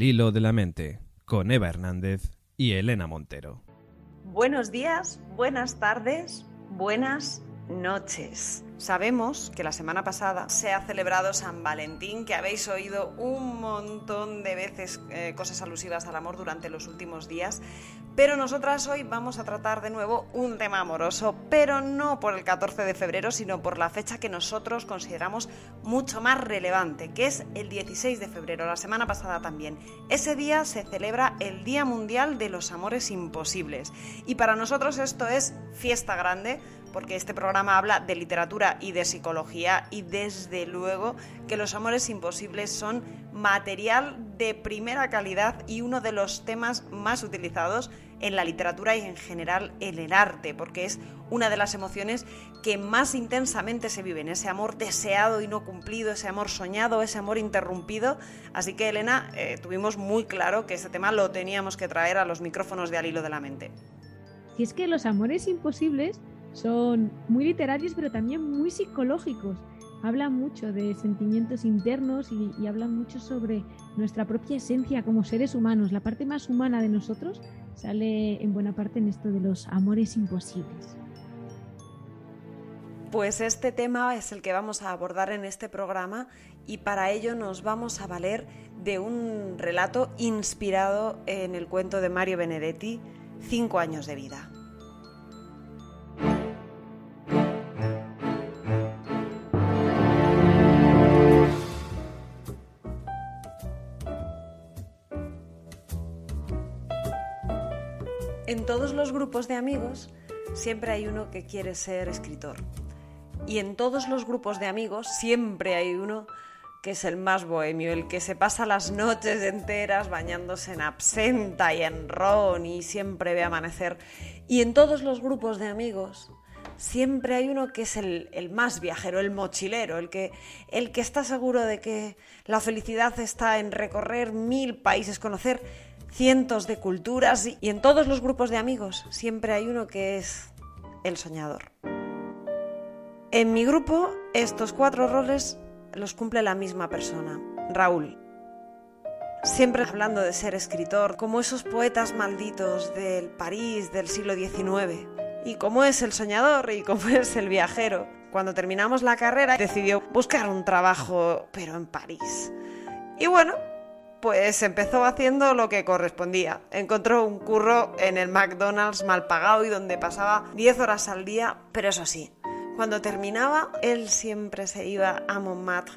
Al hilo de la mente, con Eva Hernández y Elena Montero. Buenos días, buenas tardes, buenas noches. Sabemos que la semana pasada se ha celebrado San Valentín, que habéis oído un montón de veces eh, cosas alusivas al amor durante los últimos días, pero nosotras hoy vamos a tratar de nuevo un tema amoroso, pero no por el 14 de febrero, sino por la fecha que nosotros consideramos mucho más relevante, que es el 16 de febrero, la semana pasada también. Ese día se celebra el Día Mundial de los Amores Imposibles y para nosotros esto es fiesta grande porque este programa habla de literatura y de psicología y desde luego que los amores imposibles son material de primera calidad y uno de los temas más utilizados en la literatura y en general en el arte, porque es una de las emociones que más intensamente se viven, ese amor deseado y no cumplido, ese amor soñado, ese amor interrumpido. Así que Elena, eh, tuvimos muy claro que este tema lo teníamos que traer a los micrófonos de Al hilo de la mente. Y es que los amores imposibles son muy literarios, pero también muy psicológicos. Hablan mucho de sentimientos internos y, hablan mucho sobre nuestra propia esencia como seres humanos. La parte más humana de nosotros sale en buena parte en esto de los amores imposibles. Pues este tema es el que vamos a abordar en este programa y para ello nos vamos a valer de un relato inspirado en el cuento de Mario Benedetti, Cinco años de vida. Los grupos de amigos siempre hay uno que quiere ser escritor. Y en todos los grupos de amigos siempre hay uno que es el más bohemio, el que se pasa las noches enteras bañándose en absenta y en ron y siempre ve amanecer. Y en todos los grupos de amigos siempre hay uno que es el, el, más viajero, el mochilero, el que, el que está seguro de que la felicidad está en recorrer mil países, conocer cientos de culturas y en todos los grupos de amigos siempre hay uno que es el soñador. En mi grupo estos cuatro roles los cumple la misma persona, Raúl. Siempre hablando de ser escritor, como esos poetas malditos del París del siglo XIX. Y como es el soñador y como es el viajero. Cuando terminamos la carrera decidió buscar un trabajo, pero en París. Y bueno, pues empezó haciendo lo que correspondía. Encontró un curro en el McDonald's mal pagado y donde pasaba 10 horas al día, pero eso sí, cuando terminaba, él siempre se iba a Montmartre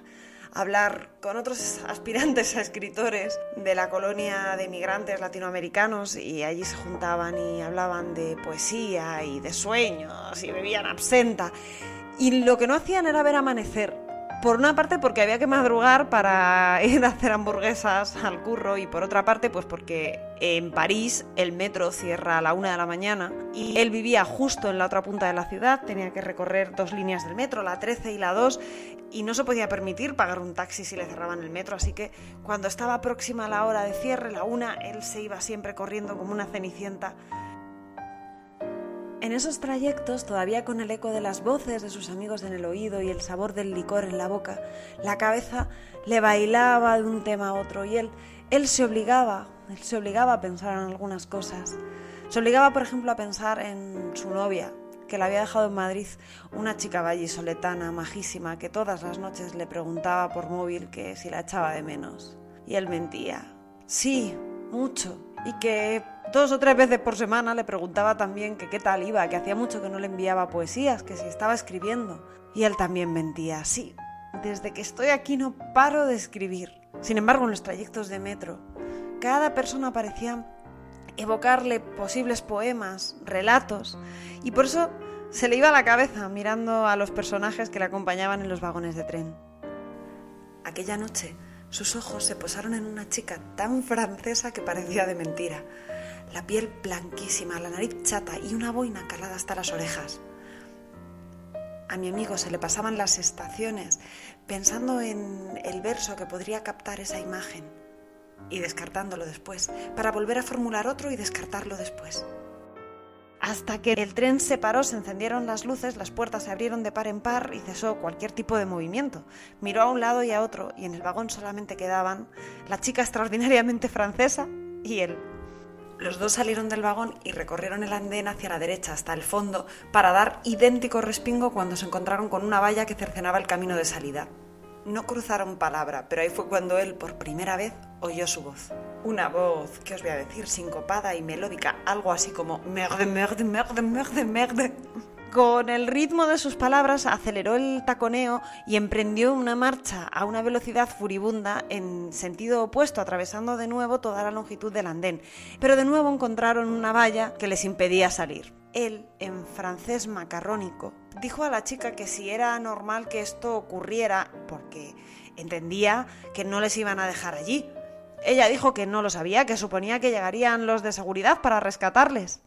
a hablar con otros aspirantes a escritores de la colonia de migrantes latinoamericanos y allí se juntaban y hablaban de poesía y de sueños y bebían absenta. Y lo que no hacían era ver amanecer, por una parte porque había que madrugar para ir a hacer hamburguesas al curro y por otra parte pues porque en París el metro cierra a la una de la mañana y él vivía justo en la otra punta de la ciudad, tenía que recorrer dos líneas del metro, la 13 y la 2 y no se podía permitir pagar un taxi si le cerraban el metro, así que cuando estaba próxima a la hora de cierre, la una, él se iba siempre corriendo como una cenicienta en esos trayectos, todavía con el eco de las voces de sus amigos en el oído y el sabor del licor en la boca, la cabeza le bailaba de un tema a otro y él, él se obligaba, él se obligaba a pensar en algunas cosas. Se obligaba, por ejemplo, a pensar en su novia, que la había dejado en Madrid, una chica vallisoletana, majísima, que todas las noches le preguntaba por móvil que si la echaba de menos. Y él mentía. Sí, mucho. Y que dos o tres veces por semana le preguntaba también que qué tal iba, que hacía mucho que no le enviaba poesías, que si estaba escribiendo. Y él también mentía, sí, desde que estoy aquí no paro de escribir. Sin embargo, en los trayectos de metro, cada persona parecía evocarle posibles poemas, relatos, y por eso se le iba la cabeza mirando a los personajes que le acompañaban en los vagones de tren. Aquella noche, sus ojos se posaron en una chica tan francesa que parecía de mentira la piel blanquísima, la nariz chata y una boina calada hasta las orejas. A mi amigo se le pasaban las estaciones pensando en el verso que podría captar esa imagen y descartándolo después, para volver a formular otro y descartarlo después. hasta que el tren se paró, se encendieron las luces, las puertas se abrieron de par en par y cesó cualquier tipo de movimiento. Miró a un lado y a otro y en el vagón solamente quedaban la chica extraordinariamente francesa y él. Los dos salieron del vagón y recorrieron el andén hacia la derecha hasta el fondo para dar idéntico respingo cuando se encontraron con una valla que cercenaba el camino de salida. No cruzaron palabra, pero ahí fue cuando él por primera vez oyó su voz. Una voz, ¿qué os voy a decir? Sincopada y melódica, algo así como merde, merde, merde, merde, merde. Con el ritmo de sus palabras aceleró el taconeo y emprendió una marcha a una velocidad furibunda en sentido opuesto, atravesando de nuevo toda la longitud del andén. Pero de nuevo encontraron una valla que les impedía salir. Él, en francés macarrónico, dijo a la chica que si era normal que esto ocurriera, porque entendía que no les iban a dejar allí. Ella dijo que no lo sabía, que suponía que llegarían los de seguridad para rescatarles.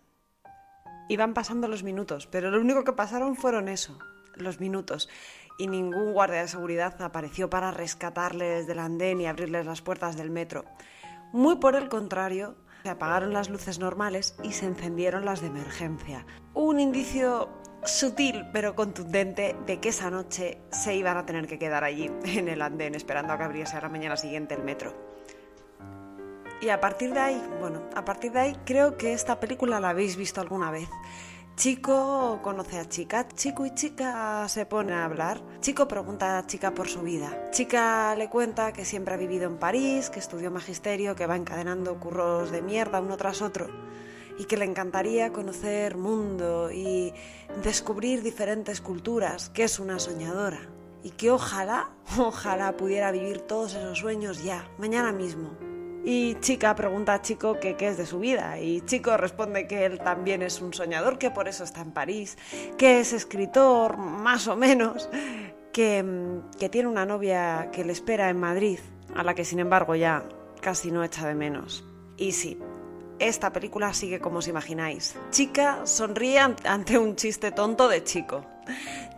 Iban pasando los minutos, pero lo único que pasaron fueron eso, los minutos, y ningún guardia de seguridad apareció para rescatarles del andén y abrirles las puertas del metro. Muy por el contrario, se apagaron las luces normales y se encendieron las de emergencia. Un indicio sutil pero contundente de que esa noche se iban a tener que quedar allí, en el andén, esperando a que abriese a la mañana siguiente el metro. Y a partir de ahí, bueno, a partir de ahí creo que esta película la habéis visto alguna vez. Chico conoce a chica, chico y chica se ponen a hablar. Chico pregunta a chica por su vida. Chica le cuenta que siempre ha vivido en París, que estudió magisterio, que va encadenando curros de mierda uno tras otro y que le encantaría conocer mundo y descubrir diferentes culturas, que es una soñadora y que ojalá, ojalá pudiera vivir todos esos sueños ya, mañana mismo. Y chica pregunta a Chico qué es de su vida y Chico responde que él también es un soñador, que por eso está en París, que es escritor, más o menos, que, que tiene una novia que le espera en Madrid, a la que sin embargo ya casi no echa de menos. Y sí, esta película sigue como os imagináis. Chica sonríe ante un chiste tonto de Chico.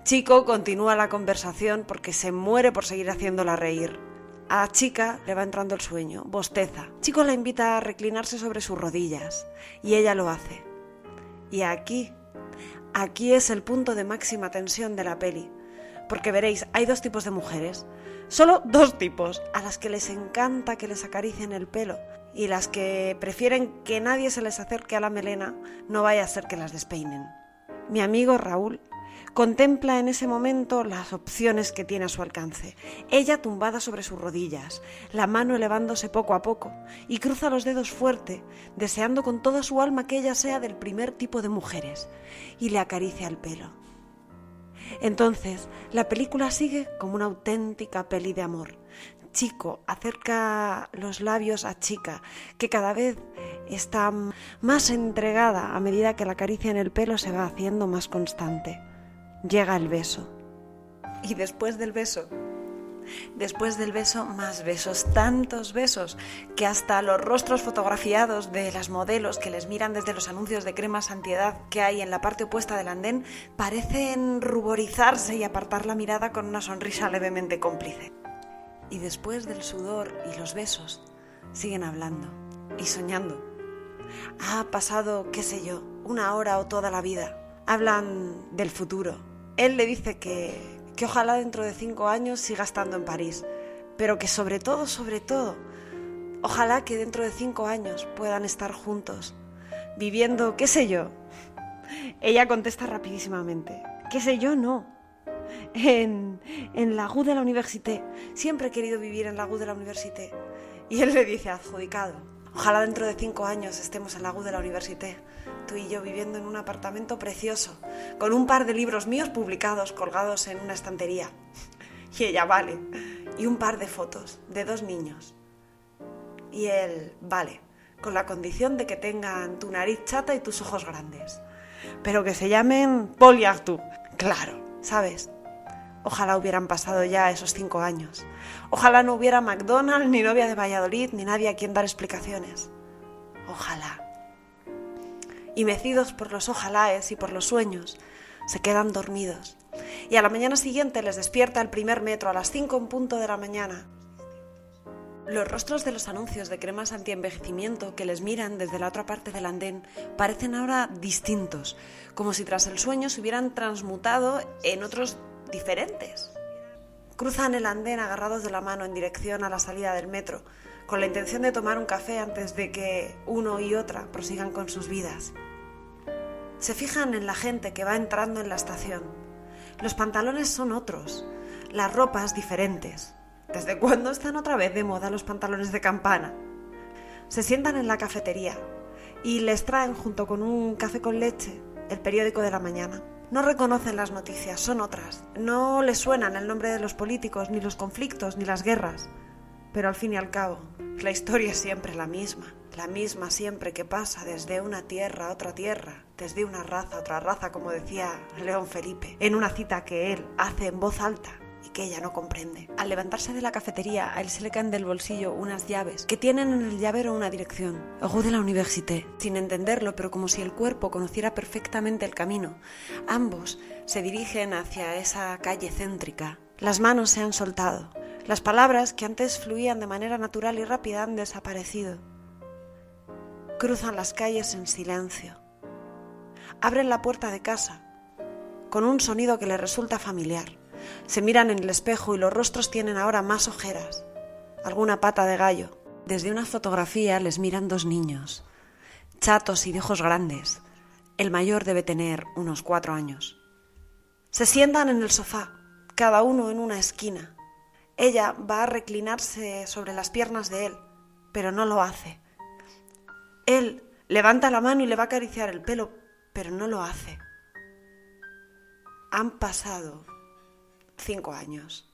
Chico continúa la conversación porque se muere por seguir haciéndola reír. A Chica le va entrando el sueño, bosteza. Chico la invita a reclinarse sobre sus rodillas y ella lo hace. Y aquí, aquí es el punto de máxima tensión de la peli. Porque veréis, hay dos tipos de mujeres. Solo dos tipos, a las que les encanta que les acaricien el pelo y las que prefieren que nadie se les acerque a la melena, no vaya a ser que las despeinen. Mi amigo Raúl Contempla en ese momento las opciones que tiene a su alcance. Ella tumbada sobre sus rodillas, la mano elevándose poco a poco, y cruza los dedos fuerte, deseando con toda su alma que ella sea del primer tipo de mujeres, y le acaricia el pelo. Entonces, la película sigue como una auténtica peli de amor. Chico acerca los labios a chica, que cada vez está más entregada a medida que la caricia en el pelo se va haciendo más constante llega el beso. Y después del beso, después del beso, más besos, tantos besos, que hasta los rostros fotografiados de las modelos que les miran desde los anuncios de cremas antiedad que hay en la parte opuesta del andén parecen ruborizarse y apartar la mirada con una sonrisa levemente cómplice. Y después del sudor y los besos, siguen hablando y soñando. Ha pasado, qué sé yo, una hora o toda la vida. Hablan del futuro, él le dice que, que ojalá dentro de cinco años siga estando en París, pero que sobre todo, sobre todo, ojalá que dentro de cinco años puedan estar juntos, viviendo, qué sé yo. Ella contesta rapidísimamente, qué sé yo, no. En, en la GU de la Université. Siempre he querido vivir en la GU de la Université. Y él le dice, adjudicado. Ojalá dentro de cinco años estemos en la GU de la Université tú y yo viviendo en un apartamento precioso, con un par de libros míos publicados colgados en una estantería. Y ella, vale. Y un par de fotos de dos niños. Y él, vale, con la condición de que tengan tu nariz chata y tus ojos grandes. Pero que se llamen Paul Claro, ¿sabes? Ojalá hubieran pasado ya esos cinco años. Ojalá no hubiera McDonald's, ni novia de Valladolid, ni nadie a quien dar explicaciones. Ojalá y mecidos por los ojalaes y por los sueños, se quedan dormidos. Y a la mañana siguiente les despierta el primer metro a las cinco en punto de la mañana. Los rostros de los anuncios de cremas anti-envejecimiento que les miran desde la otra parte del andén parecen ahora distintos, como si tras el sueño se hubieran transmutado en otros diferentes. Cruzan el andén agarrados de la mano en dirección a la salida del metro, con la intención de tomar un café antes de que uno y otra prosigan con sus vidas. Se fijan en la gente que va entrando en la estación. Los pantalones son otros, las ropas diferentes. ¿Desde cuándo están otra vez de moda los pantalones de campana? Se sientan en la cafetería y les traen junto con un café con leche el periódico de la mañana. No reconocen las noticias, son otras. No les suenan el nombre de los políticos, ni los conflictos, ni las guerras. Pero al fin y al cabo, la historia es siempre la misma, la misma siempre que pasa desde una tierra a otra tierra, desde una raza a otra raza, como decía León Felipe, en una cita que él hace en voz alta y que ella no comprende. Al levantarse de la cafetería, a él se le caen del bolsillo unas llaves que tienen en el llavero una dirección, Rue de la Université. Sin entenderlo, pero como si el cuerpo conociera perfectamente el camino, ambos se dirigen hacia esa calle céntrica. Las manos se han soltado. Las palabras que antes fluían de manera natural y rápida han desaparecido. Cruzan las calles en silencio. Abren la puerta de casa con un sonido que le resulta familiar. Se miran en el espejo y los rostros tienen ahora más ojeras, alguna pata de gallo. Desde una fotografía les miran dos niños, chatos y de ojos grandes. El mayor debe tener unos cuatro años. Se sientan en el sofá, cada uno en una esquina. Ella va a reclinarse sobre las piernas de él, pero no lo hace. Él levanta la mano y le va a acariciar el pelo, pero no lo hace. Han pasado cinco años.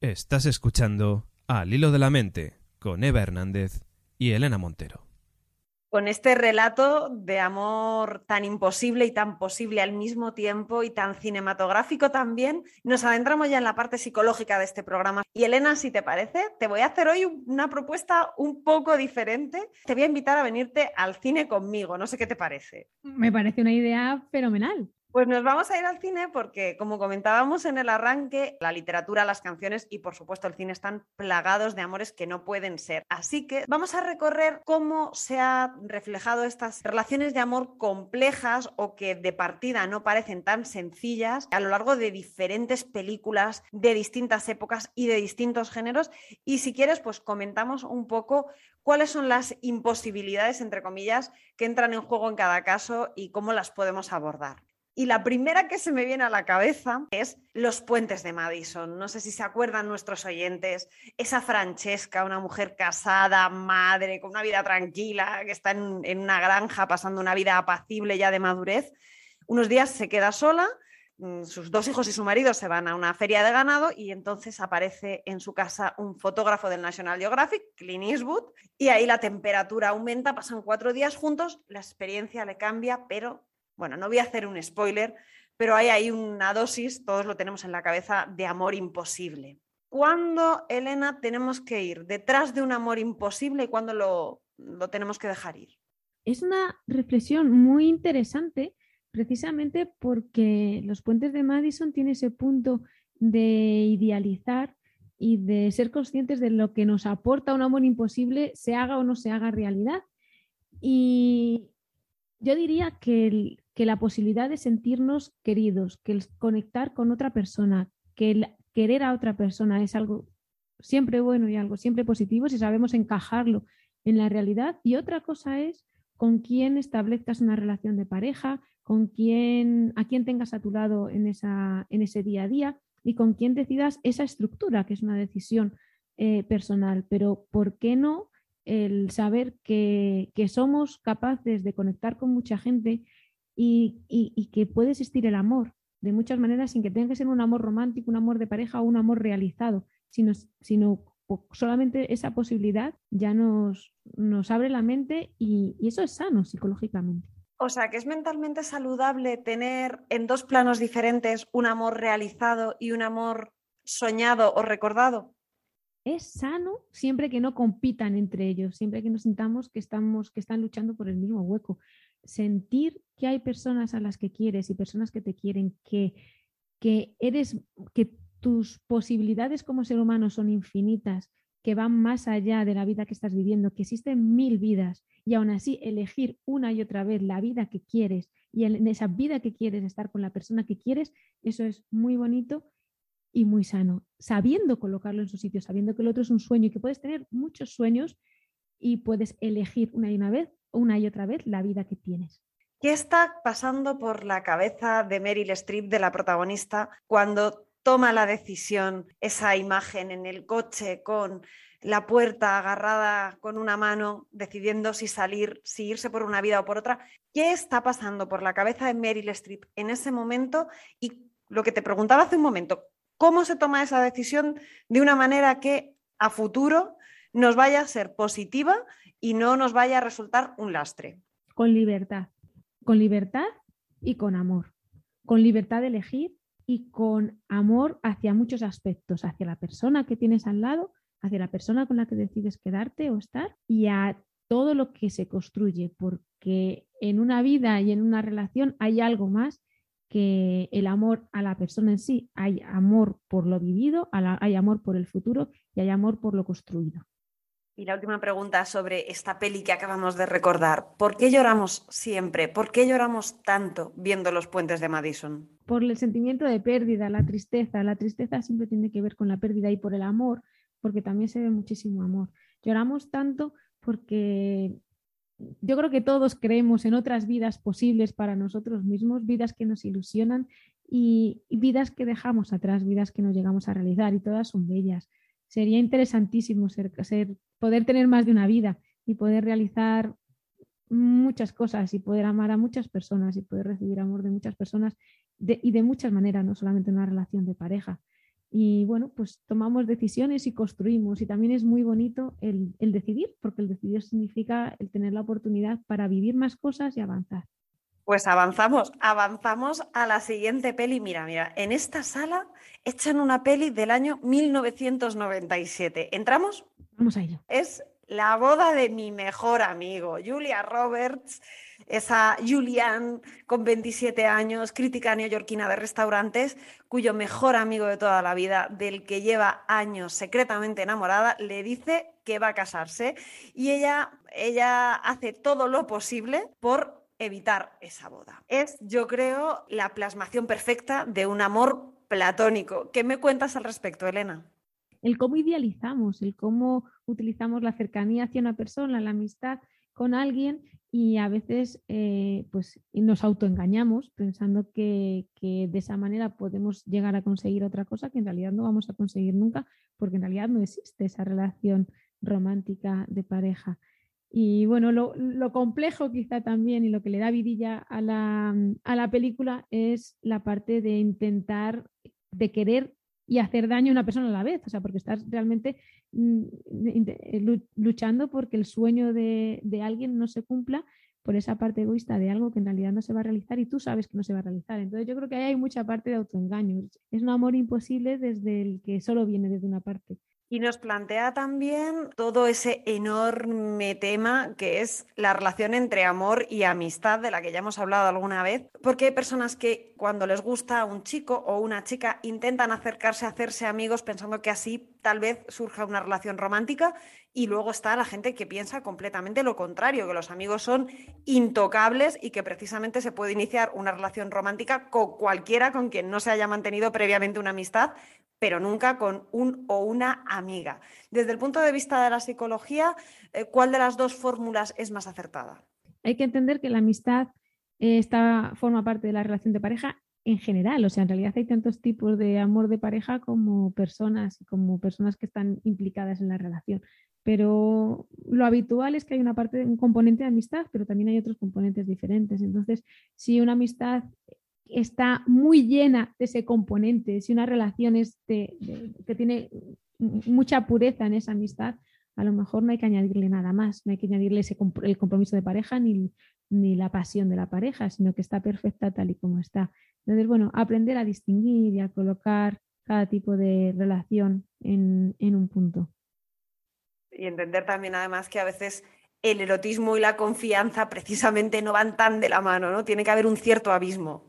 Estás escuchando Al Hilo de la Mente con Eva Hernández y Elena Montero con este relato de amor tan imposible y tan posible al mismo tiempo y tan cinematográfico también, nos adentramos ya en la parte psicológica de este programa. Y Elena, si te parece, te voy a hacer hoy una propuesta un poco diferente. Te voy a invitar a venirte al cine conmigo, no sé qué te parece. Me parece una idea fenomenal. Pues nos vamos a ir al cine porque, como comentábamos en el arranque, la literatura, las canciones y, por supuesto, el cine están plagados de amores que no pueden ser. Así que vamos a recorrer cómo se han reflejado estas relaciones de amor complejas o que de partida no parecen tan sencillas a lo largo de diferentes películas de distintas épocas y de distintos géneros. Y si quieres, pues comentamos un poco cuáles son las imposibilidades, entre comillas, que entran en juego en cada caso y cómo las podemos abordar. Y la primera que se me viene a la cabeza es los puentes de Madison. No sé si se acuerdan nuestros oyentes, esa Francesca, una mujer casada, madre, con una vida tranquila, que está en, una granja pasando una vida apacible ya de madurez. Unos días se queda sola, mm, sus dos hijos y su marido se van a una feria de ganado y entonces aparece en su casa un fotógrafo del National Geographic, Clint Eastwood, y ahí la temperatura aumenta, pasan cuatro días juntos, la experiencia le cambia, pero bueno, no voy a hacer un spoiler, pero hay ahí una dosis, todos lo tenemos en la cabeza, de amor imposible. ¿Cuándo, Elena, tenemos que ir detrás de un amor imposible y cuándo lo, lo tenemos que dejar ir? Es una reflexión muy interesante precisamente porque los puentes de Madison tienen ese punto de idealizar y de ser conscientes de lo que nos aporta un amor imposible, se haga o no se haga realidad. Y yo diría que que la posibilidad de sentirnos queridos, que el conectar con otra persona, que el querer a otra persona es algo siempre bueno y algo siempre positivo si sabemos encajarlo en la realidad. Y otra cosa es con quién establezcas una relación de pareja, con quién, a quién tengas a tu lado en, esa, en ese día a día y con quién decidas esa estructura, que es una decisión eh, personal. Pero ¿por qué no el saber que, que somos capaces de conectar con mucha gente y, que puede existir el amor de muchas maneras sin que tenga que ser un amor romántico, un amor de pareja o un amor realizado, sino, sino solamente esa posibilidad ya nos, nos abre la mente y, y eso es sano psicológicamente. O sea, que es mentalmente saludable tener en dos planos diferentes un amor realizado y un amor soñado o recordado. es sano siempre que no compitan entre ellos, siempre que nos sintamos que, estamos, que están luchando por el mismo hueco. Sentir que hay personas a las que quieres y personas que te quieren, que, que eres, que tus posibilidades como ser humano son infinitas, que van más allá de la vida que estás viviendo, que existen mil vidas y aún así elegir una y otra vez la vida que quieres y en esa vida que quieres estar con la persona que quieres, eso es muy bonito y muy sano, sabiendo colocarlo en su sitio, sabiendo que el otro es un sueño y que puedes tener muchos sueños y puedes elegir una y una vez, una y otra vez la vida que tienes. ¿Qué está pasando por la cabeza de Meryl Streep, de la protagonista, cuando toma la decisión, esa imagen en el coche con la puerta agarrada con una mano, decidiendo si salir, si irse por una vida o por otra. ¿Qué está pasando por la cabeza de Meryl Streep en ese momento? Y lo que te preguntaba hace un momento, ¿cómo se toma esa decisión de una manera que a futuro nos vaya a ser positiva y no nos vaya a resultar un lastre? Con libertad, con libertad y con amor, con libertad de elegir y con amor hacia muchos aspectos, hacia la persona que tienes al lado, hacia la persona con la que decides quedarte o estar y a todo lo que se construye, porque en una vida y en una relación hay algo más que el amor a la persona en sí. Hay amor por lo vivido, hay amor por el futuro y hay amor por lo construido. Y la última pregunta sobre esta peli que acabamos de recordar. ¿Por qué lloramos siempre? ¿Por qué lloramos tanto viendo los puentes de Madison? Por el sentimiento de pérdida, la tristeza. La tristeza siempre tiene que ver con la pérdida y por el amor, porque también se ve muchísimo amor. Lloramos tanto porque yo creo que todos creemos en otras vidas posibles para nosotros mismos, vidas que nos ilusionan y, vidas que dejamos atrás, vidas que no llegamos a realizar y todas son bellas. Sería interesantísimo poder tener más de una vida y poder realizar muchas cosas y poder amar a muchas personas y poder recibir amor de muchas personas y de muchas maneras, no solamente en una relación de pareja. Y bueno, pues tomamos decisiones y construimos. Y también es muy bonito el, el, decidir, porque el decidir significa el tener la oportunidad para vivir más cosas y avanzar. Pues avanzamos, avanzamos a la siguiente peli. Mira, mira, en esta sala echan una peli del año 1997. ¿Entramos? Vamos a ello. Es la boda de mi mejor amigo, Julia Roberts, esa Julianne con 27 años, crítica neoyorquina de restaurantes, cuyo mejor amigo de toda la vida, del que lleva años secretamente enamorada, le dice que va a casarse y ella, ella hace todo lo posible por evitar esa boda. Es, yo creo, la plasmación perfecta de un amor platónico. ¿Qué me cuentas al respecto, Elena? El cómo idealizamos, el cómo utilizamos la cercanía hacia una persona, la amistad con alguien y a veces eh, pues nos autoengañamos pensando que, que, de esa manera podemos llegar a conseguir otra cosa que en realidad no vamos a conseguir nunca porque en realidad no existe esa relación romántica de pareja. Y bueno, lo, complejo quizá también y lo que le da vidilla a la, a la película es la parte de intentar, de querer y hacer daño a una persona a la vez, o sea, porque estás realmente mm, luchando porque el sueño de, de, alguien no se cumpla por esa parte egoísta de algo que en realidad no se va a realizar y tú sabes que no se va a realizar. Entonces yo creo que ahí hay mucha parte de autoengaño. Es un amor imposible desde el que solo viene desde una parte. Y nos plantea también todo ese enorme tema que es la relación entre amor y amistad, de la que ya hemos hablado alguna vez, porque hay personas que cuando les gusta un chico o una chica intentan acercarse a hacerse amigos pensando que así tal vez surja una relación romántica y luego está la gente que piensa completamente lo contrario, que los amigos son intocables y que precisamente se puede iniciar una relación romántica con cualquiera con quien no se haya mantenido previamente una amistad pero nunca con un o una amiga. Desde el punto de vista de la psicología, eh, ¿cuál de las dos fórmulas es más acertada? Hay que entender que la amistad eh, forma parte de la relación de pareja en general, o sea, en realidad hay tantos tipos de amor de pareja como personas, como personas que están implicadas en la relación. Pero lo habitual es que hay una parte, un componente de amistad, pero también hay otros componentes diferentes. Entonces, si una amistad está muy llena de ese componente, si una relación es que tiene mucha pureza en esa amistad, a lo mejor no hay que añadirle nada más, no hay que añadirle ese, el compromiso de pareja ni, ni la pasión de la pareja, sino que está perfecta tal y como está. Entonces, bueno, aprender a distinguir y a colocar cada tipo de relación en, en un punto. Y entender también además que a veces el erotismo y la confianza precisamente no van tan de la mano, ¿no? Tiene que haber un cierto abismo.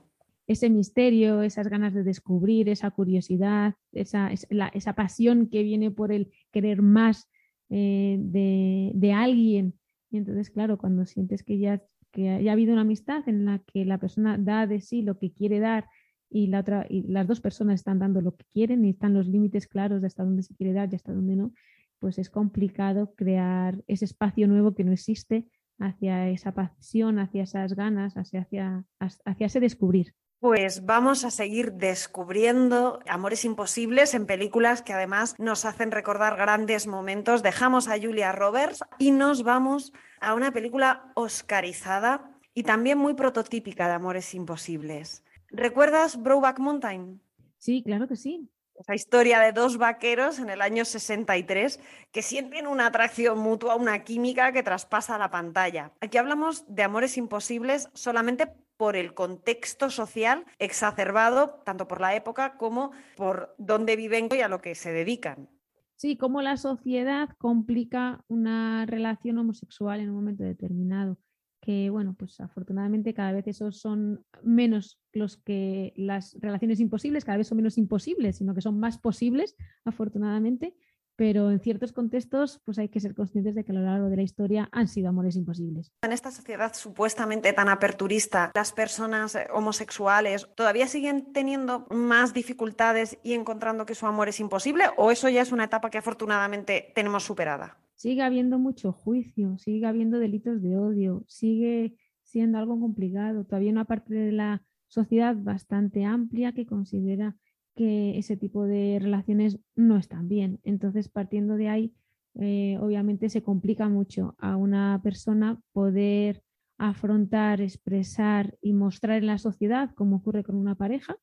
Ese misterio, esas ganas de descubrir, esa curiosidad, esa, esa pasión que viene por el querer más eh, de, de, alguien. Y entonces, claro, cuando sientes que ya, que ya ha habido una amistad en la que la persona da de sí lo que quiere dar y, la otra, y las dos personas están dando lo que quieren y están los límites claros de hasta dónde se quiere dar y hasta dónde no, pues es complicado crear ese espacio nuevo que no existe hacia esa pasión, hacia esas ganas, hacia, hacia, hacia ese descubrir. Pues vamos a seguir descubriendo amores imposibles en películas que además nos hacen recordar grandes momentos. Dejamos a Julia Roberts y nos vamos a una película oscarizada y también muy prototípica de amores imposibles. ¿Recuerdas Broback Mountain? Sí, claro que sí. Esa historia de dos vaqueros en el año 63 que sienten una atracción mutua, una química que traspasa la pantalla. Aquí hablamos de amores imposibles solamente por el contexto social exacerbado, tanto por la época como por dónde viven y a lo que se dedican. Sí, cómo la sociedad complica una relación homosexual en un momento determinado que bueno, pues afortunadamente cada vez esos son menos los que las relaciones imposibles, cada vez son menos imposibles, sino que son más posibles, afortunadamente, pero en ciertos contextos pues hay que ser conscientes de que a lo largo de la historia han sido amores imposibles. En esta sociedad supuestamente tan aperturista, las personas eh, homosexuales todavía siguen teniendo más dificultades y encontrando que su amor es imposible o eso ya es una etapa que afortunadamente tenemos superada sigue habiendo mucho juicio, sigue habiendo delitos de odio, sigue siendo algo complicado. Todavía una parte de la sociedad bastante amplia que considera que ese tipo de relaciones no están bien. Entonces, partiendo de ahí, eh, obviamente se complica mucho a una persona poder afrontar, expresar y mostrar en la sociedad, como ocurre con una pareja,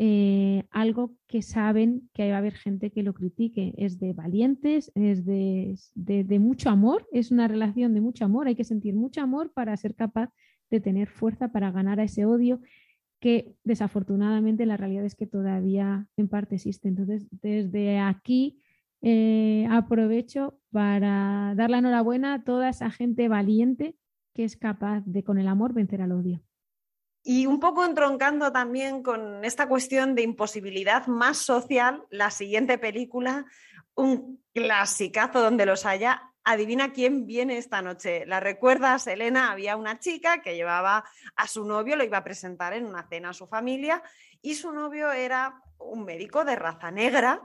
eh, algo que saben que va a haber gente que lo critique. Es de valientes, es de, mucho amor, es una relación de mucho amor, hay que sentir mucho amor para ser capaz de tener fuerza para ganar a ese odio que desafortunadamente la realidad es que todavía en parte existe. Entonces, desde aquí eh, aprovecho para dar la enhorabuena a toda esa gente valiente que es capaz de con el amor vencer al odio. Y un poco entroncando también con esta cuestión de imposibilidad más social, la siguiente película, un clasicazo donde los haya. Adivina quién viene esta noche. ¿La recuerdas, Elena? Había una chica que llevaba a su novio, lo iba a presentar en una cena a su familia, y su novio era un médico de raza negra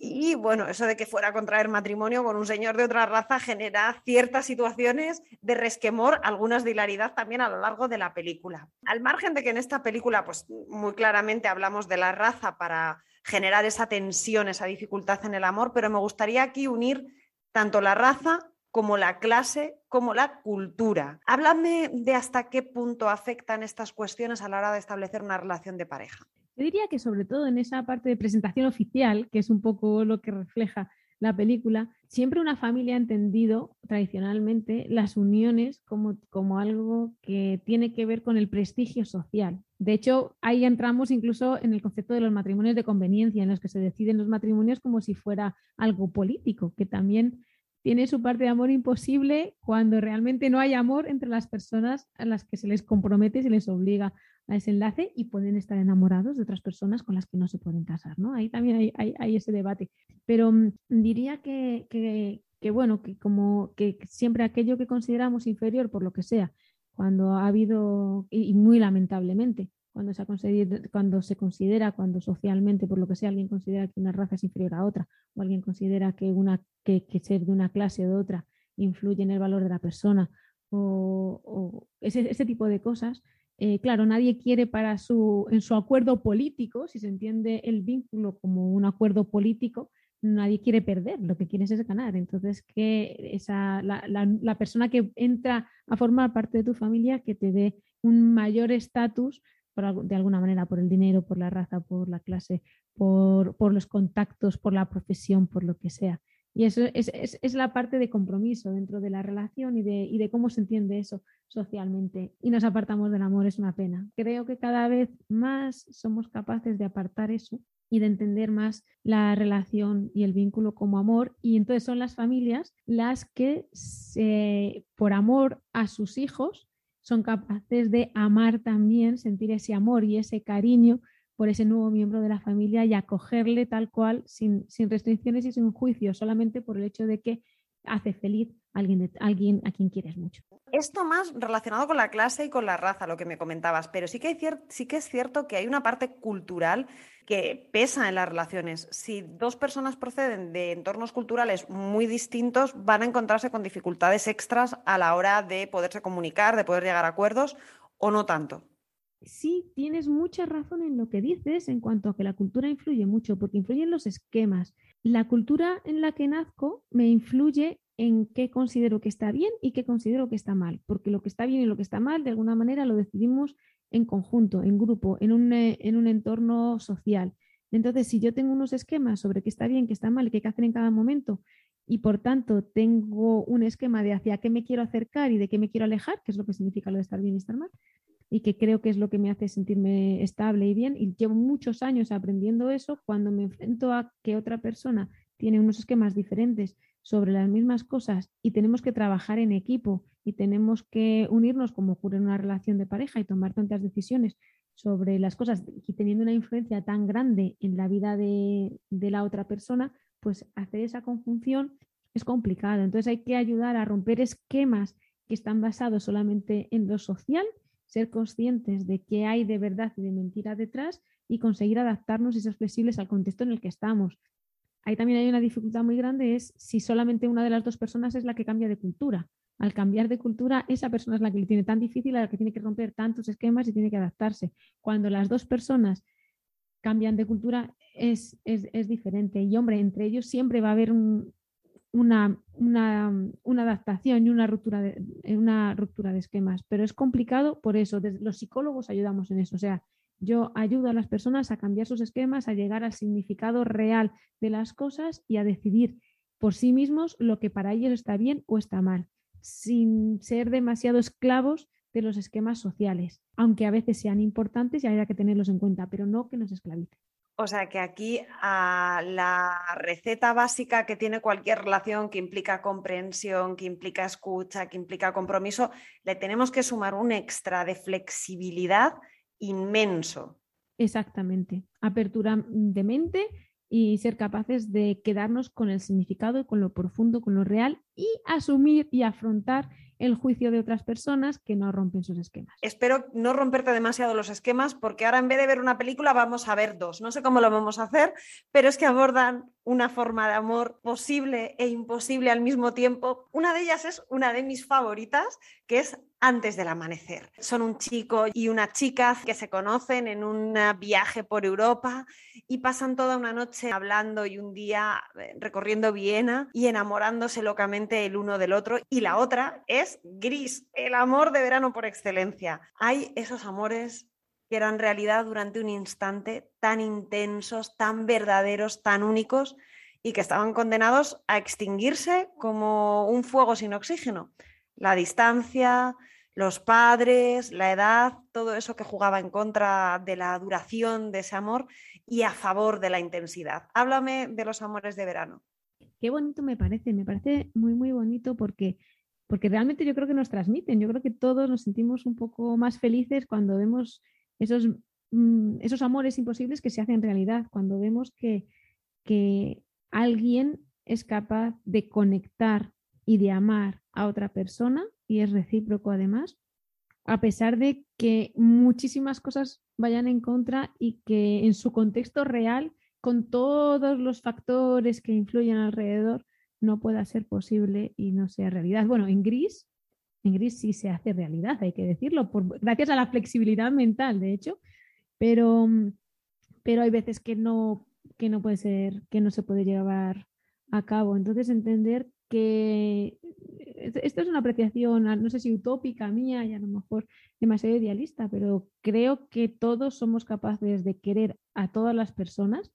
y bueno, eso de que fuera a contraer matrimonio con un señor de otra raza genera ciertas situaciones de resquemor, algunas de hilaridad también a lo largo de la película. Al margen de que en esta película, pues muy claramente hablamos de la raza para generar esa tensión, esa dificultad en el amor, pero me gustaría aquí unir tanto la raza como la clase, como la cultura. Háblame de hasta qué punto afectan estas cuestiones a la hora de establecer una relación de pareja. Yo diría que sobre todo en esa parte de presentación oficial, que es un poco lo que refleja la película, siempre una familia ha entendido tradicionalmente las uniones como, como algo que tiene que ver con el prestigio social. De hecho, ahí entramos incluso en el concepto de los matrimonios de conveniencia, en los que se deciden los matrimonios como si fuera algo político, que también tiene su parte de amor imposible cuando realmente no hay amor entre las personas a las que se les compromete y se les obliga a ese enlace y pueden estar enamorados de otras personas con las que no se pueden casar, ¿no? Ahí también hay, ese debate. Pero mm, diría que, que, bueno, que como que siempre aquello que consideramos inferior por lo que sea, cuando ha habido, y, muy lamentablemente, cuando se, ha cuando se considera, cuando socialmente, por lo que sea, alguien considera que una raza es inferior a otra, o alguien considera que, una, que, ser de una clase o de otra influye en el valor de la persona, o, ese, ese tipo de cosas, eh, claro, nadie quiere para su, en su acuerdo político, si se entiende el vínculo como un acuerdo político, nadie quiere perder, lo que quieres es ganar. Entonces, que esa, la, persona que entra a formar parte de tu familia, que te dé un mayor estatus, de alguna manera, por el dinero, por la raza, por la clase, por, por los contactos, por la profesión, por lo que sea. Y eso es, es, es, la parte de compromiso dentro de la relación y de, y de cómo se entiende eso socialmente. Y nos apartamos del amor, es una pena. Creo que cada vez más somos capaces de apartar eso y de entender más la relación y el vínculo como amor. Y entonces son las familias las que, por amor a sus hijos, son capaces de amar también, sentir ese amor y ese cariño por ese nuevo miembro de la familia y acogerle tal cual, sin, sin restricciones y sin juicio, solamente por el hecho de que hace feliz a alguien, alguien a quien quieres mucho. Esto más relacionado con la clase y con la raza, lo que me comentabas, pero sí que, hay sí que es cierto que hay una parte cultural que pesa en las relaciones. Si dos personas proceden de entornos culturales muy distintos, van a encontrarse con dificultades extras a la hora de poderse comunicar, de poder llegar a acuerdos o no tanto. Sí, tienes mucha razón en lo que dices en cuanto a que la cultura influye mucho, porque influyen los esquemas. La cultura en la que nazco me influye en qué considero que está bien y qué considero que está mal, porque lo que está bien y lo que está mal, de alguna manera, lo decidimos en conjunto, en grupo, en un, eh, en un entorno social. Entonces, si yo tengo unos esquemas sobre qué está bien, qué está mal qué hay que hacer en cada momento, y por tanto tengo un esquema de hacia qué me quiero acercar y de qué me quiero alejar, que es lo que significa lo de estar bien y estar mal, y que creo que es lo que me hace sentirme estable y bien, y llevo muchos años aprendiendo eso, cuando me enfrento a que otra persona tiene unos esquemas diferentes sobre las mismas cosas y tenemos que trabajar en equipo y tenemos que unirnos como ocurre en una relación de pareja y tomar tantas decisiones sobre las cosas y teniendo una influencia tan grande en la vida de, la otra persona, pues hacer esa conjunción es complicado. Entonces hay que ayudar a romper esquemas que están basados solamente en lo social, ser conscientes de qué hay de verdad y de mentira detrás y conseguir adaptarnos y ser flexibles al contexto en el que estamos. Ahí también hay una dificultad muy grande, es si solamente una de las dos personas es la que cambia de cultura al cambiar de cultura, esa persona es la que le tiene tan difícil, a la que tiene que romper tantos esquemas y tiene que adaptarse. Cuando las dos personas cambian de cultura, es, es, diferente. Y hombre, entre ellos siempre va a haber una, una, adaptación y una ruptura, de, una ruptura de esquemas. Pero es complicado por eso. los psicólogos ayudamos en eso. O sea, yo ayudo a las personas a cambiar sus esquemas, a llegar al significado real de las cosas y a decidir por sí mismos lo que para ellos está bien o está mal sin ser demasiado esclavos de los esquemas sociales, aunque a veces sean importantes y haya que tenerlos en cuenta, pero no que nos esclavicen. O sea que aquí a la receta básica que tiene cualquier relación que implica comprensión, que implica escucha, que implica compromiso, le tenemos que sumar un extra de flexibilidad inmenso. Exactamente. Apertura de mente y ser capaces de quedarnos con el significado, con lo profundo, con lo real y asumir y afrontar el juicio de otras personas que no rompen sus esquemas. Espero no romperte demasiado los esquemas porque ahora en vez de ver una película vamos a ver dos. No sé cómo lo vamos a hacer, pero es que abordan una forma de amor posible e imposible al mismo tiempo. Una de ellas es una de mis favoritas, que es Antes del amanecer. Son un chico y una chica que se conocen en un viaje por Europa y pasan toda una noche hablando y un día eh, recorriendo Viena y enamorándose locamente el uno del otro. Y la otra es Gris, el amor de verano por excelencia. Hay esos amores que eran realidad durante un instante tan intensos, tan verdaderos, tan únicos y que estaban condenados a extinguirse como un fuego sin oxígeno. La distancia, los padres, la edad, todo eso que jugaba en contra de la duración de ese amor y a favor de la intensidad. Háblame de los amores de verano. Qué bonito me parece, me parece muy, muy bonito porque, porque realmente yo creo que nos transmiten, yo creo que todos nos sentimos un poco más felices cuando vemos esos, mm, esos amores imposibles que se hacen realidad, cuando vemos que, que alguien es capaz de conectar y de amar a otra persona y es recíproco además, a pesar de que muchísimas cosas vayan en contra y que en su contexto real, con todos los factores que influyen alrededor, no pueda ser posible y no sea realidad. Bueno, en gris en gris sí se hace realidad, hay que decirlo, gracias a la flexibilidad mental, de hecho, pero, pero hay veces que no, que no puede ser, que no se puede llevar a cabo. Entonces, entender que esto es una apreciación, no sé si utópica mía y a lo mejor demasiado idealista, pero creo que todos somos capaces de querer a todas las personas.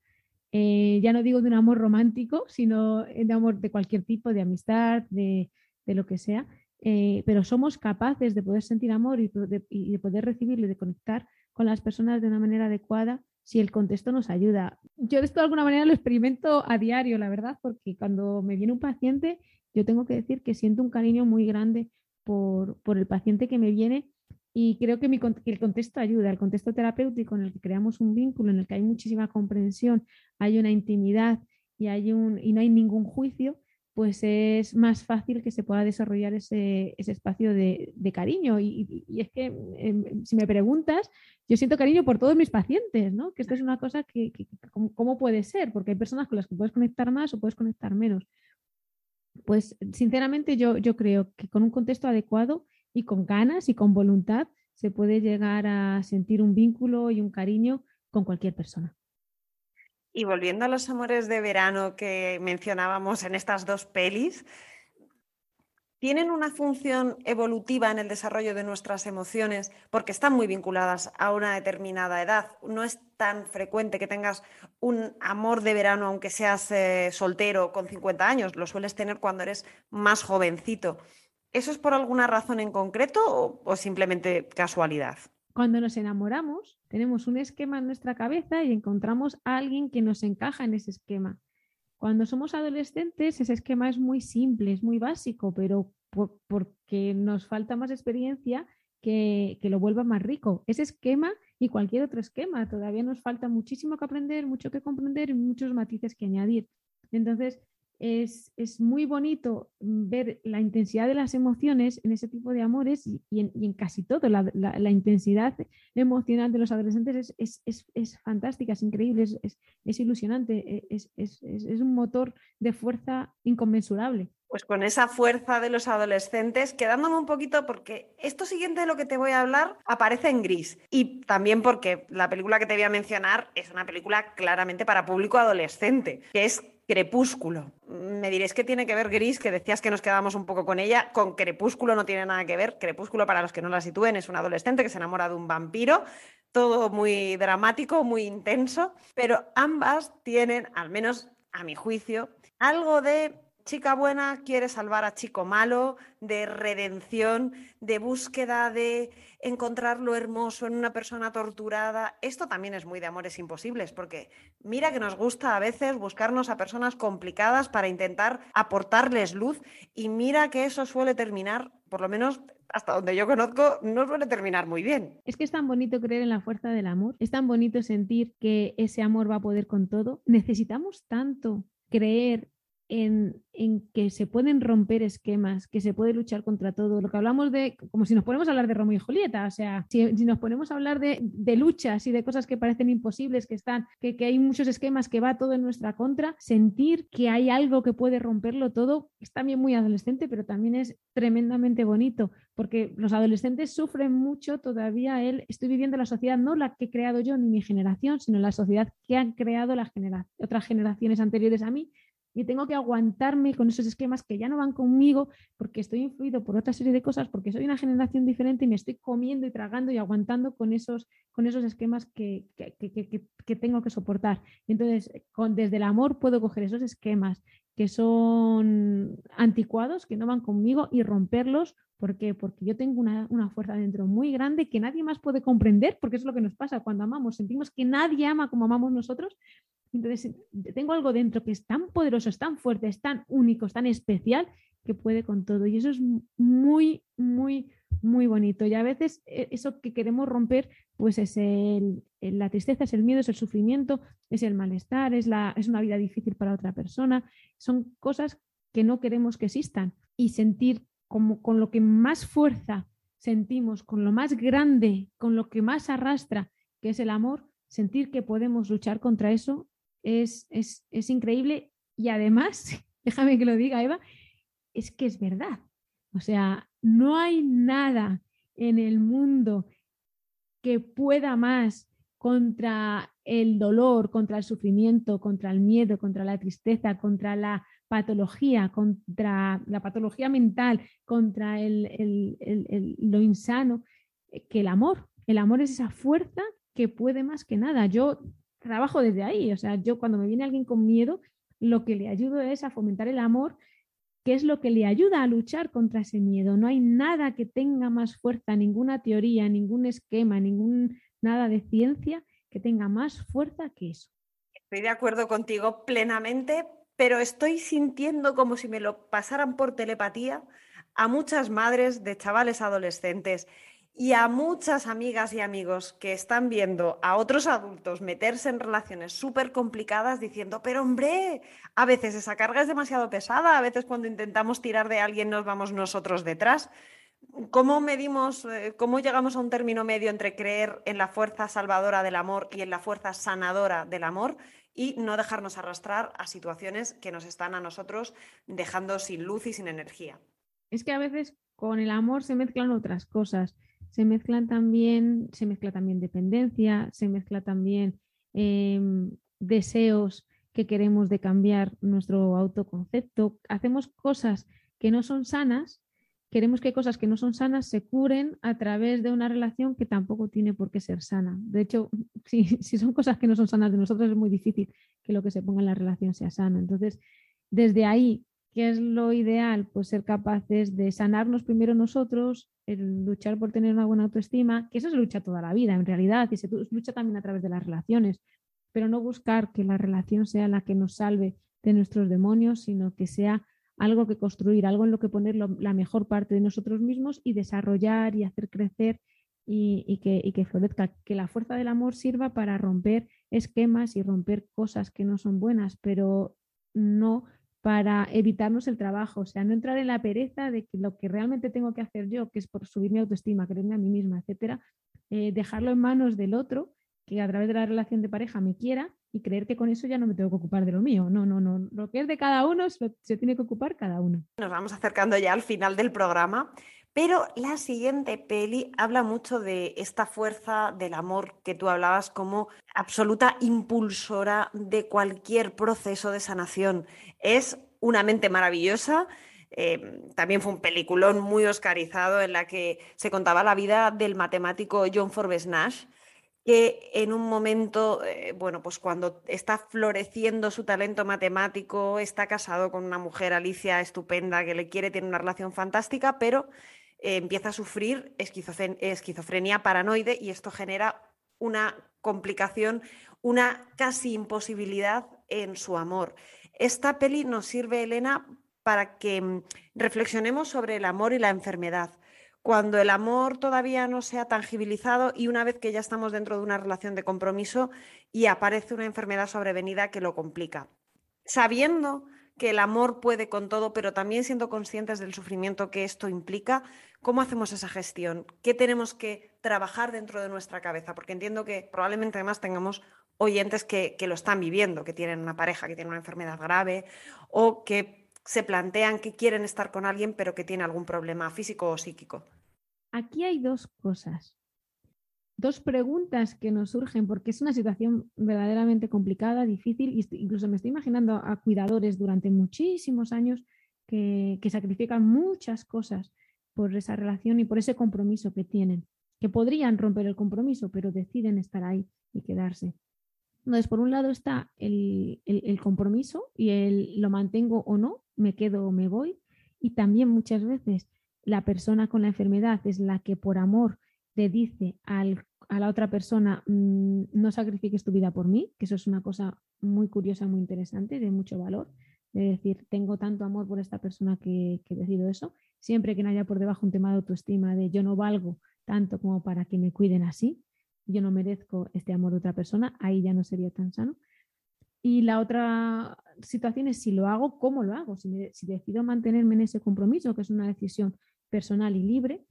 Eh, ya no digo de un amor romántico, sino de amor de cualquier tipo, de amistad, de, de lo que sea, eh, pero somos capaces de poder sentir amor y de, poder recibirlo y de conectar con las personas de una manera adecuada si el contexto nos ayuda. Yo de esto de alguna manera lo experimento a diario, la verdad, porque cuando me viene un paciente, yo tengo que decir que siento un cariño muy grande por, por el paciente que me viene y creo que, el contexto ayuda, el contexto terapéutico en el que creamos un vínculo, en el que hay muchísima comprensión, hay una intimidad y, hay un, y no hay ningún juicio, pues es más fácil que se pueda desarrollar ese, ese espacio de, de cariño. Y, y, es que, em, si me preguntas, yo siento cariño por todos mis pacientes, ¿no? Que esto es una cosa que, que ¿cómo, ¿cómo, puede ser? Porque hay personas con las que puedes conectar más o puedes conectar menos. Pues sinceramente yo, yo creo que con un contexto adecuado y con ganas y con voluntad se puede llegar a sentir un vínculo y un cariño con cualquier persona. Y volviendo a los amores de verano que mencionábamos en estas dos pelis, tienen una función evolutiva en el desarrollo de nuestras emociones porque están muy vinculadas a una determinada edad. No es tan frecuente que tengas un amor de verano aunque seas eh, soltero con 50 años, lo sueles tener cuando eres más jovencito. ¿Eso es por alguna razón en concreto o, o, simplemente casualidad? Cuando nos enamoramos, tenemos un esquema en nuestra cabeza y encontramos a alguien que nos encaja en ese esquema. Cuando somos adolescentes, ese esquema es muy simple, es muy básico, pero por, porque nos falta más experiencia que, que, lo vuelva más rico. Ese esquema y cualquier otro esquema, todavía nos falta muchísimo que aprender, mucho que comprender y muchos matices que añadir. Entonces, es, es, muy bonito ver la intensidad de las emociones en ese tipo de amores y, en, casi todo. La, intensidad emocional de los adolescentes es, es, es fantástica, es increíble, es, ilusionante, es, un motor de fuerza inconmensurable. Pues con esa fuerza de los adolescentes, quedándome un poquito porque esto siguiente de lo que te voy a hablar aparece en gris y también porque la película que te voy a mencionar es una película claramente para público adolescente, que es Crepúsculo. Me diréis que tiene que ver Gris, que decías que nos quedamos un poco con ella. Con Crepúsculo no tiene nada que ver. Crepúsculo, para los que no la sitúen, es un adolescente que se enamora de un vampiro. Todo muy dramático, muy intenso. Pero ambas tienen, al menos a mi juicio, algo de chica buena quiere salvar a chico malo, de redención, de búsqueda de encontrar lo hermoso en una persona torturada. Esto también es muy de amores imposibles, porque mira que nos gusta a veces buscarnos a personas complicadas para intentar aportarles luz y mira que eso suele terminar, por lo menos hasta donde yo conozco, no suele terminar muy bien. Es que es tan bonito creer en la fuerza del amor, es tan bonito sentir que ese amor va a poder con todo. Necesitamos tanto creer en, que se pueden romper esquemas, que se puede luchar contra todo. Lo que hablamos de, como si nos ponemos a hablar de Romeo y Julieta, o sea, si, nos ponemos a hablar de, luchas y de cosas que parecen imposibles, que están, que, que, hay muchos esquemas que va todo en nuestra contra, sentir que hay algo que puede romperlo todo es también muy adolescente, pero también es tremendamente bonito, porque los adolescentes sufren mucho todavía él, estoy viviendo la sociedad, no la que he creado yo ni mi generación, sino la sociedad que han creado genera otras generaciones anteriores a mí, y tengo que aguantarme con esos esquemas que ya no van conmigo porque estoy influido por otra serie de cosas, porque soy una generación diferente y me estoy comiendo y tragando y aguantando con esos, con esos esquemas que, que, que, que tengo que soportar. Entonces, con, desde el amor puedo coger esos esquemas que son anticuados, que no van conmigo y romperlos. ¿Por qué? Porque yo tengo una, una, fuerza dentro muy grande que nadie más puede comprender, porque es lo que nos pasa cuando amamos. Sentimos que nadie ama como amamos nosotros entonces, tengo algo dentro que es tan poderoso, tan fuerte, es tan único, tan especial que puede con todo. Y eso es muy, muy, muy bonito. Y a veces eh, eso que queremos romper, pues es el, la tristeza, es el miedo, es el sufrimiento, es el malestar, es, la, es una vida difícil para otra persona. Son cosas que no queremos que existan. Y sentir como con lo que más fuerza sentimos, con lo más grande, con lo que más arrastra, que es el amor, sentir que podemos luchar contra eso es, es, es increíble y además, déjame que lo diga Eva, es que es verdad. O sea, no hay nada en el mundo que pueda más contra el dolor, contra el sufrimiento, contra el miedo, contra la tristeza, contra la patología, contra la patología mental, contra el, el, el, lo insano, eh, que el amor. El amor es esa fuerza que puede más que nada. Yo trabajo desde ahí. O sea, yo cuando me viene alguien con miedo, lo que le ayudo es a fomentar el amor, que es lo que le ayuda a luchar contra ese miedo. No hay nada que tenga más fuerza, ninguna teoría, ningún esquema, ningún nada de ciencia que tenga más fuerza que eso. Estoy de acuerdo contigo plenamente, pero estoy sintiendo como si me lo pasaran por telepatía a muchas madres de chavales adolescentes y a muchas amigas y amigos que están viendo a otros adultos meterse en relaciones súper complicadas diciendo, pero hombre, a veces esa carga es demasiado pesada, a veces cuando intentamos tirar de alguien nos vamos nosotros detrás. ¿Cómo medimos, eh, cómo llegamos a un término medio entre creer en la fuerza salvadora del amor y en la fuerza sanadora del amor y no dejarnos arrastrar a situaciones que nos están a nosotros dejando sin luz y sin energía? Es que a veces con el amor se mezclan otras cosas. Se mezclan también, se mezcla también dependencia, se mezcla también em, deseos que queremos de cambiar nuestro autoconcepto. Hacemos cosas que no son sanas queremos que cosas que no son sanas se curen a través de una relación que tampoco tiene por qué ser sana. De hecho, si, si, son cosas que no son sanas de nosotros, es muy difícil que lo que se ponga en la relación sea sano. Entonces, desde ahí, ¿qué es lo ideal? Pues ser capaces de sanarnos primero nosotros, el luchar por tener una buena autoestima, que eso se lucha toda la vida en realidad y se lucha también a través de las relaciones, pero no buscar que la relación sea la que nos salve de nuestros demonios, sino que sea algo que construir, algo en lo que poner la mejor parte de nosotros mismos y desarrollar y hacer crecer y, que, y, que, florezca, que la fuerza del amor sirva para romper esquemas y romper cosas que no son buenas, pero no para evitarnos el trabajo, o sea, no entrar en la pereza de que lo que realmente tengo que hacer yo, que es por subir mi autoestima, creerme a mí misma, etcétera, eh, dejarlo en manos del otro, que a través de la relación de pareja me quiera y creer que con eso ya no me tengo que ocupar de lo mío. No, no, no. Lo que es de cada uno se tiene que ocupar cada uno. Nos vamos acercando ya al final del programa, pero la siguiente peli habla mucho de esta fuerza del amor que tú hablabas como absoluta impulsora de cualquier proceso de sanación. Es una mente maravillosa. Eh, también fue un peliculón muy oscarizado en la que se contaba la vida del matemático John Forbes Nash, que en un momento, eh, bueno, pues cuando está floreciendo su talento matemático, está casado con una mujer, Alicia, estupenda, que le quiere, tiene una relación fantástica, pero empieza a sufrir esquizofrenia paranoide y esto genera una complicación, una casi imposibilidad en su amor. Esta peli nos sirve, Elena, para que mm, reflexionemos sobre el amor y la enfermedad cuando el amor todavía no se ha tangibilizado y una vez que ya estamos dentro de una relación de compromiso y aparece una enfermedad sobrevenida que lo complica. Sabiendo que el amor puede con todo, pero también siendo conscientes del sufrimiento que esto implica, ¿cómo hacemos esa gestión? ¿Qué tenemos que trabajar dentro de nuestra cabeza? Porque entiendo que probablemente además tengamos oyentes que, que lo están viviendo, que tienen una pareja que tiene una enfermedad grave o que se plantean que quieren estar con alguien pero que tiene algún problema físico o psíquico. Aquí hay dos cosas, dos preguntas que nos surgen porque es una situación verdaderamente complicada, difícil, incluso me estoy imaginando a cuidadores durante muchísimos años que, que sacrifican muchas cosas por esa relación y por ese compromiso que tienen, que podrían romper el compromiso, pero deciden estar ahí y quedarse. Entonces, por un lado está el, compromiso y el lo mantengo o no, me quedo o me voy. Y también muchas veces la persona con la enfermedad es la que por amor le dice a la otra persona, mm, no sacrifiques tu vida por mí, que eso es una cosa muy curiosa, muy interesante, de mucho valor, de decir, tengo tanto amor por esta persona que, que decido eso, siempre que no haya por debajo un tema de autoestima, de yo no valgo tanto como para que me cuiden así, yo no merezco este amor de otra persona, ahí ya no sería tan sano. Y la otra situación es si lo hago, ¿cómo lo hago? Si, decido mantenerme en ese compromiso, que es una decisión personal y libre,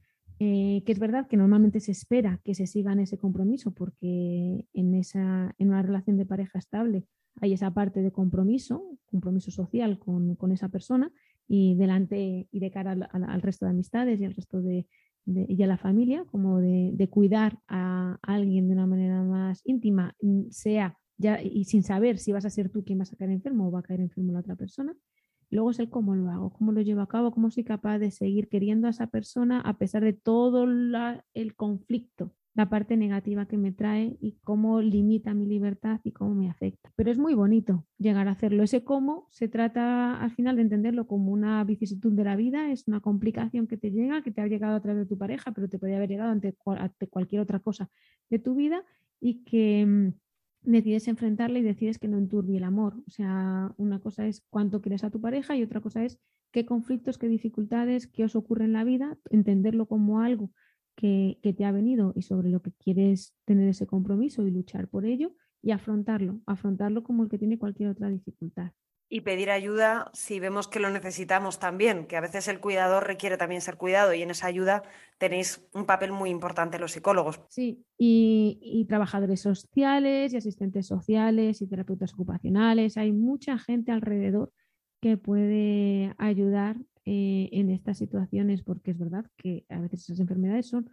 eh, que es verdad que normalmente se espera que se siga ese compromiso porque en, esa, en una relación de pareja estable hay esa parte de compromiso, compromiso social con, con esa persona y delante y de cara al resto de amistades y al resto de, y a la familia, como de, cuidar a alguien de una manera más íntima, mm, sea ya y sin saber si vas a ser tú quien vas a caer enfermo o va a caer enfermo la otra persona. Luego es el cómo lo hago, cómo lo llevo a cabo, cómo soy capaz de seguir queriendo a esa persona a pesar de todo el conflicto la parte negativa que me trae y cómo limita mi libertad y cómo me afecta. Pero es muy bonito llegar a hacerlo. Ese cómo se trata al final de entenderlo como una vicisitud de la vida, es una complicación que te llega, que te ha llegado a través de tu pareja, pero te podría haber llegado ante, cualquier otra cosa de tu vida y que mm, decides enfrentarla y decides que no enturbie el amor. O sea, una cosa es cuánto quieres a tu pareja y otra cosa es qué conflictos, qué dificultades, qué os ocurre en la vida, entenderlo como algo que, que te ha venido y sobre lo que quieres tener ese compromiso y luchar por ello y afrontarlo, afrontarlo como el que tiene cualquier otra dificultad y pedir ayuda si vemos que lo necesitamos también, que a veces el cuidador requiere también ser cuidado y en esa ayuda tenéis un papel muy importante los psicólogos. Sí, y, trabajadores sociales y asistentes sociales y terapeutas ocupacionales. Hay mucha gente alrededor que puede ayudar eh, en estas situaciones porque es verdad que a veces esas enfermedades son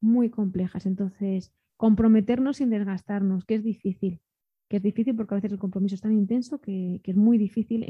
muy complejas. Entonces, comprometernos sin desgastarnos, que es difícil que es difícil porque a veces el compromiso es tan intenso que, es muy difícil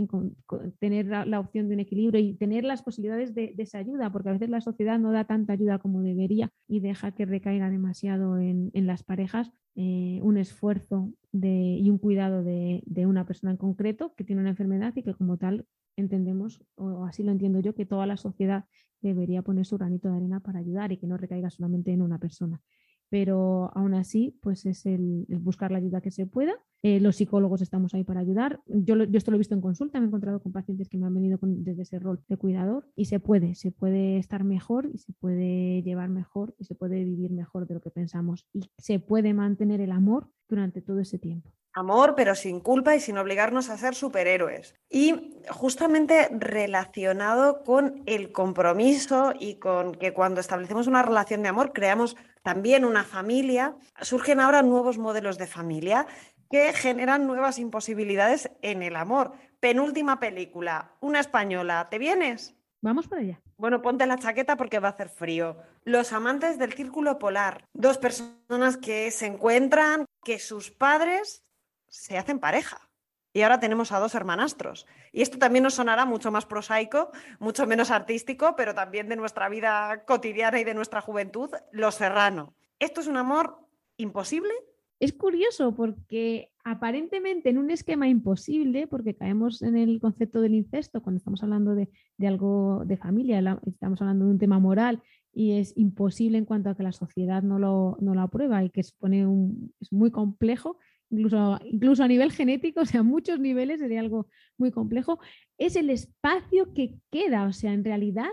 tener la, opción de un equilibrio y tener las posibilidades de, esa ayuda, porque a veces la sociedad no da tanta ayuda como debería y deja que recaiga demasiado en, las parejas eh, un esfuerzo y un cuidado de, una persona en concreto que tiene una enfermedad y que como tal entendemos, o así lo entiendo yo, que toda la sociedad debería poner su granito de arena para ayudar y que no recaiga solamente en una persona pero aún así, pues es el, buscar la ayuda que se pueda. Eh, los psicólogos estamos ahí para ayudar. Yo, yo, esto lo he visto en consulta, me he encontrado con pacientes que me han venido desde ese rol de cuidador y se puede, se puede estar mejor y se puede llevar mejor y se puede vivir mejor de lo que pensamos y se puede mantener el amor durante todo ese tiempo. Amor, pero sin culpa y sin obligarnos a ser superhéroes. Y justamente relacionado con el compromiso y con que cuando establecemos una relación de amor creamos también una familia, surgen ahora nuevos modelos de familia que generan nuevas imposibilidades en el amor. Penúltima película, una española, ¿te vienes? Vamos para allá. Bueno, ponte la chaqueta porque va a hacer frío. Los amantes del círculo polar, dos personas que se encuentran, que sus padres se hacen pareja. Y ahora tenemos a dos hermanastros. Y esto también nos sonará mucho más prosaico, mucho menos artístico, pero también de nuestra vida cotidiana y de nuestra juventud, lo serrano. ¿Esto es un amor imposible? Es curioso porque aparentemente en un esquema imposible, porque caemos en el concepto del incesto cuando estamos hablando de, algo de familia, estamos hablando de un tema moral y es imposible en cuanto a que la sociedad no lo, no lo aprueba y que un, es muy complejo incluso, incluso a nivel genético, o sea, muchos niveles sería algo muy complejo, es el espacio que queda, o sea, en realidad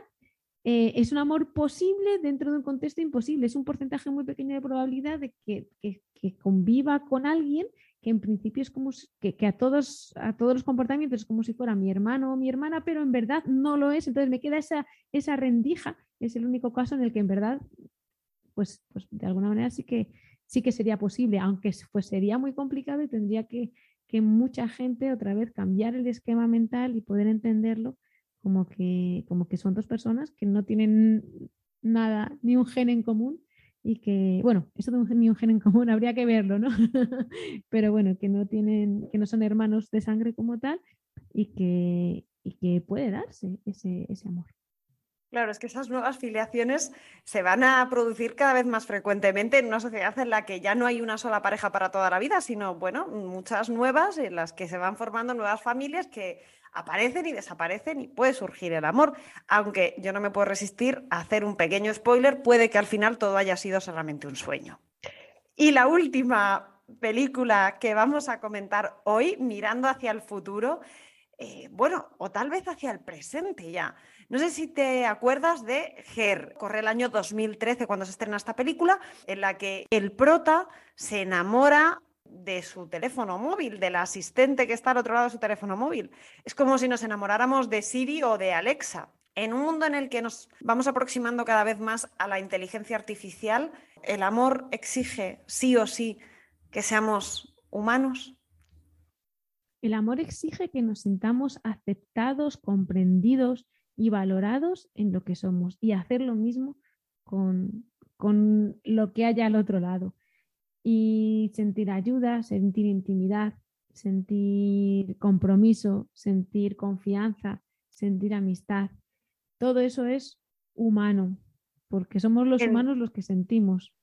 eh, es un amor posible dentro de un contexto imposible, es un porcentaje muy pequeño de probabilidad de que, conviva con alguien que en principio es como que, a todos a todos los comportamientos es como si fuera mi hermano o mi hermana, pero en verdad no lo es. Entonces me queda esa, esa rendija. Es el único caso en el que en verdad, pues, pues de alguna manera sí que, sí que sería posible, aunque pues sería muy complicado y tendría que, que mucha gente otra vez cambiar el esquema mental y poder entenderlo como que, como que son dos personas que no tienen nada, ni un gen en común y que, bueno, eso de un, ni un gen en común habría que verlo, ¿no? Pero bueno, que no tienen, que no son hermanos de sangre como tal y que, y que puede darse ese, ese amor. Claro, es que esas nuevas filiaciones se van a producir cada vez más frecuentemente en una sociedad en la que ya no hay una sola pareja para toda la vida, sino, bueno, muchas nuevas en las que se van formando nuevas familias que aparecen y desaparecen y puede surgir el amor. Aunque yo no me puedo resistir a hacer un pequeño spoiler, puede que al final todo haya sido solamente un sueño. Y la última película que vamos a comentar hoy, mirando hacia el futuro, eh, bueno, o tal vez hacia el presente ya. No sé si te acuerdas de Her. Corre el año 2013 cuando se estrena esta película, en la que el prota se enamora de su teléfono móvil, del asistente que está al otro lado de su teléfono móvil. Es como si nos enamoráramos de Siri o de Alexa. En un mundo en el que nos vamos aproximando cada vez más a la inteligencia artificial, ¿el amor exige sí o sí que seamos humanos? El amor exige que nos sintamos aceptados, comprendidos y valorados en lo que somos y hacer lo mismo con, con lo que haya al otro lado. Y sentir ayuda, sentir intimidad, sentir compromiso, sentir confianza, sentir amistad. Todo eso es humano, porque somos los humanos los que sentimos.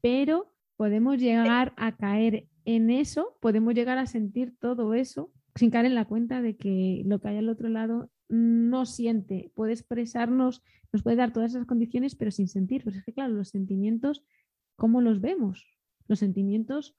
Pero podemos llegar a caer en eso, podemos llegar a sentir todo eso sin caer en la cuenta de que lo que hay al otro lado no siente, puede expresarnos, nos puede dar todas esas condiciones, pero sin sentir. Pues es que, claro, los sentimientos, ¿cómo los vemos? Los sentimientos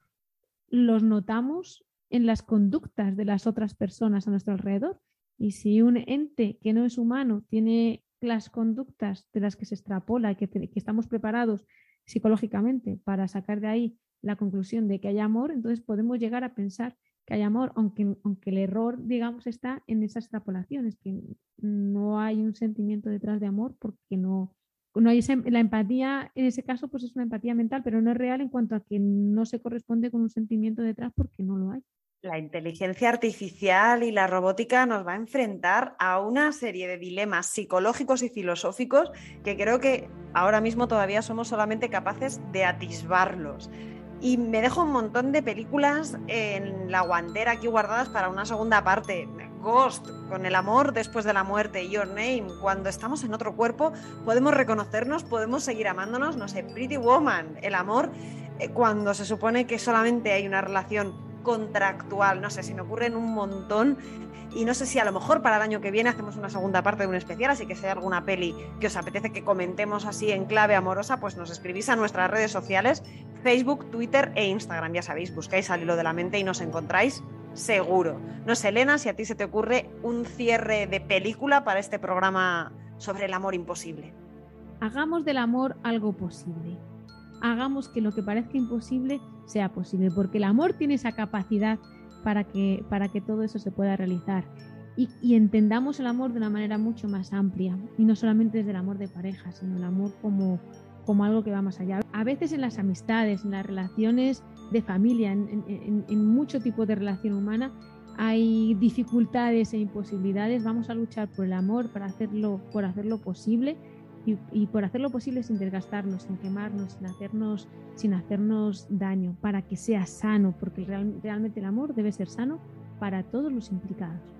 los notamos en las conductas de las otras personas a nuestro alrededor. Y si un ente que no es humano tiene las conductas de las que se extrapola que, que estamos preparados psicológicamente para sacar de ahí la conclusión de que hay amor, entonces podemos llegar a pensar que hay amor, aunque, aunque el error, digamos, está en esa extrapolación, es que no hay un sentimiento detrás de amor porque no, no hay la empatía, en ese caso, pues es una empatía mental, pero no es real en cuanto a que no se corresponde con un sentimiento detrás porque no lo hay. La inteligencia artificial y la robótica nos va a enfrentar a una serie de dilemas psicológicos y filosóficos que creo que ahora mismo todavía somos solamente capaces de atisbarlos. Y me dejo un montón de películas en la guantera aquí guardadas para una segunda parte. Ghost, con el amor después de la muerte, Your Name, cuando estamos en otro cuerpo, podemos reconocernos, podemos seguir amándonos, no sé, Pretty Woman, el amor, eh, cuando se supone que solamente hay una relación contractual, no sé, si me ocurren un montón y no sé si a lo mejor para el año que viene hacemos una segunda parte de un especial, así que si hay alguna peli que os apetece que comentemos así en clave amorosa, pues nos escribís a nuestras redes sociales, Facebook, Twitter e Instagram, ya sabéis, buscáis al hilo de la mente y nos encontráis seguro. No sé, Elena, si a ti se te ocurre un cierre de película para este programa sobre el amor imposible. Hagamos del amor algo posible. Hagamos que lo que parezca imposible sea posible, porque el amor tiene esa capacidad para que, para que todo eso se pueda realizar. Y, entendamos el amor de una manera mucho más amplia, y no solamente desde el amor de pareja, sino el amor como, como algo que va más allá. A veces en las amistades, en las relaciones de familia, en, en mucho tipo de relación humana, hay dificultades e imposibilidades. Vamos a luchar por el amor, para hacerlo, por hacerlo posible y, por hacerlo posible sin desgastarnos, sin quemarnos, sin hacernos, sin hacernos daño, para que sea sano, porque realmente el amor debe ser sano para todos los implicados.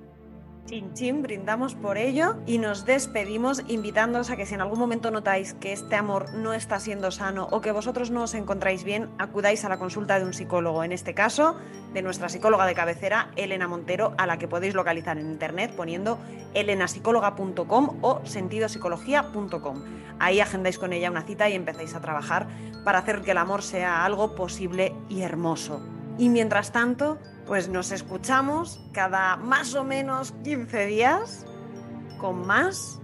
Chin chin, brindamos por ello y nos despedimos invitándoos a que si en algún momento notáis que este amor no está siendo sano o que vosotros no os encontráis bien, acudáis a la consulta de un psicólogo, en este caso de nuestra psicóloga de cabecera, Elena Montero, a la que podéis localizar en internet poniendo elenapsicóloga.com o sentidopsicología.com. Ahí agendáis con ella una cita y empezáis a trabajar para hacer que el amor sea algo posible y hermoso. Y mientras tanto, pues nos escuchamos cada más o menos 15 días con más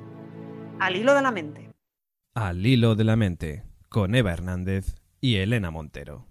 al hilo de la mente. Al hilo de la mente, con Eva Hernández y Elena Montero.